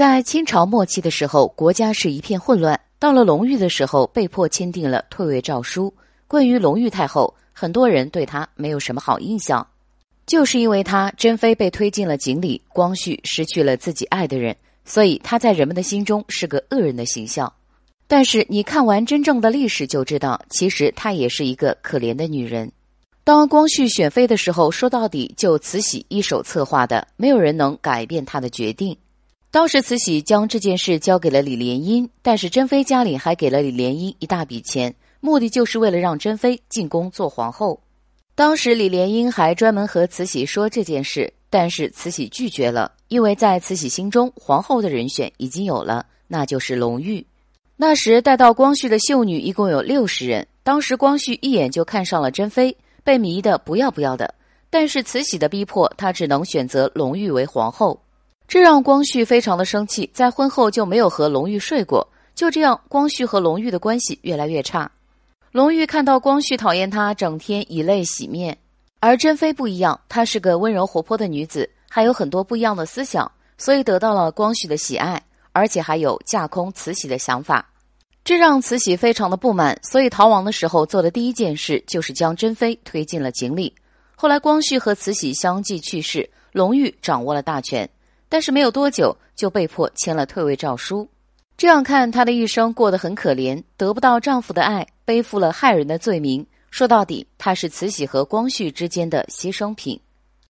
在清朝末期的时候，国家是一片混乱。到了隆裕的时候，被迫签订了退位诏书。关于隆裕太后，很多人对她没有什么好印象，就是因为她珍妃被推进了井里，光绪失去了自己爱的人，所以她在人们的心中是个恶人的形象。但是你看完真正的历史就知道，其实她也是一个可怜的女人。当光绪选妃的时候，说到底就慈禧一手策划的，没有人能改变她的决定。当时慈禧将这件事交给了李莲英，但是珍妃家里还给了李莲英一大笔钱，目的就是为了让珍妃进宫做皇后。当时李莲英还专门和慈禧说这件事，但是慈禧拒绝了，因为在慈禧心中，皇后的人选已经有了，那就是隆裕。那时带到光绪的秀女一共有六十人，当时光绪一眼就看上了珍妃，被迷得不要不要的。但是慈禧的逼迫，他只能选择隆裕为皇后。这让光绪非常的生气，在婚后就没有和隆裕睡过。就这样，光绪和隆裕的关系越来越差。隆裕看到光绪讨厌他，整天以泪洗面。而珍妃不一样，她是个温柔活泼的女子，还有很多不一样的思想，所以得到了光绪的喜爱，而且还有架空慈禧的想法。这让慈禧非常的不满，所以逃亡的时候做的第一件事就是将珍妃推进了井里。后来，光绪和慈禧相继去世，隆裕掌握了大权。但是没有多久就被迫签了退位诏书，这样看她的一生过得很可怜，得不到丈夫的爱，背负了害人的罪名。说到底，她是慈禧和光绪之间的牺牲品。